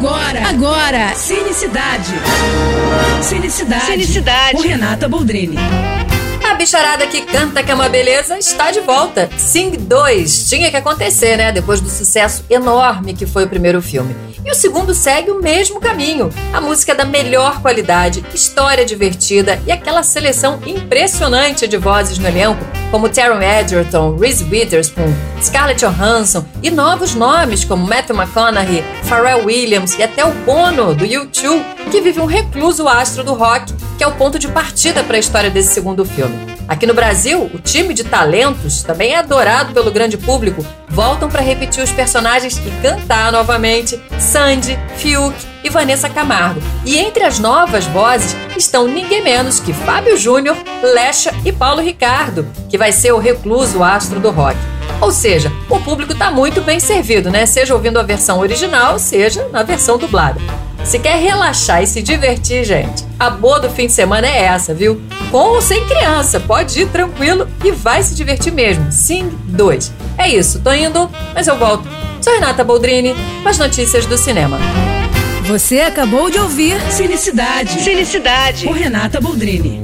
Agora, agora, Cinecidade. Cinecidade. Cinecidade. Com Renata Boldrini. A bicharada que canta que é uma beleza está de volta. Sing 2. Tinha que acontecer, né? Depois do sucesso enorme que foi o primeiro filme. E o segundo segue o mesmo caminho. A música da melhor qualidade, história divertida e aquela seleção impressionante de vozes no elenco, como Taron Edgerton, Reese Witherspoon, Scarlett Johansson e novos nomes como Matthew McConaughey, Pharrell Williams e até o Bono do U2, que vive um recluso astro do rock, que é o ponto de partida para a história desse segundo filme. Aqui no Brasil, o time de talentos, também é adorado pelo grande público, voltam para repetir os personagens e cantar novamente Sandy, Fiuk e Vanessa Camargo. E entre as novas vozes estão ninguém menos que Fábio Júnior, Lecha e Paulo Ricardo, que vai ser o recluso astro do rock. Ou seja, o público está muito bem servido, né? Seja ouvindo a versão original, seja na versão dublada. Se quer relaxar e se divertir, gente, a boa do fim de semana é essa, viu? Com ou sem criança, pode ir tranquilo e vai se divertir mesmo. Sim, dois. É isso, tô indo, mas eu volto. Sou Renata Boldrini, com as notícias do cinema. Você acabou de ouvir Cinicidade. Cinicidade. Com Renata Boldrini.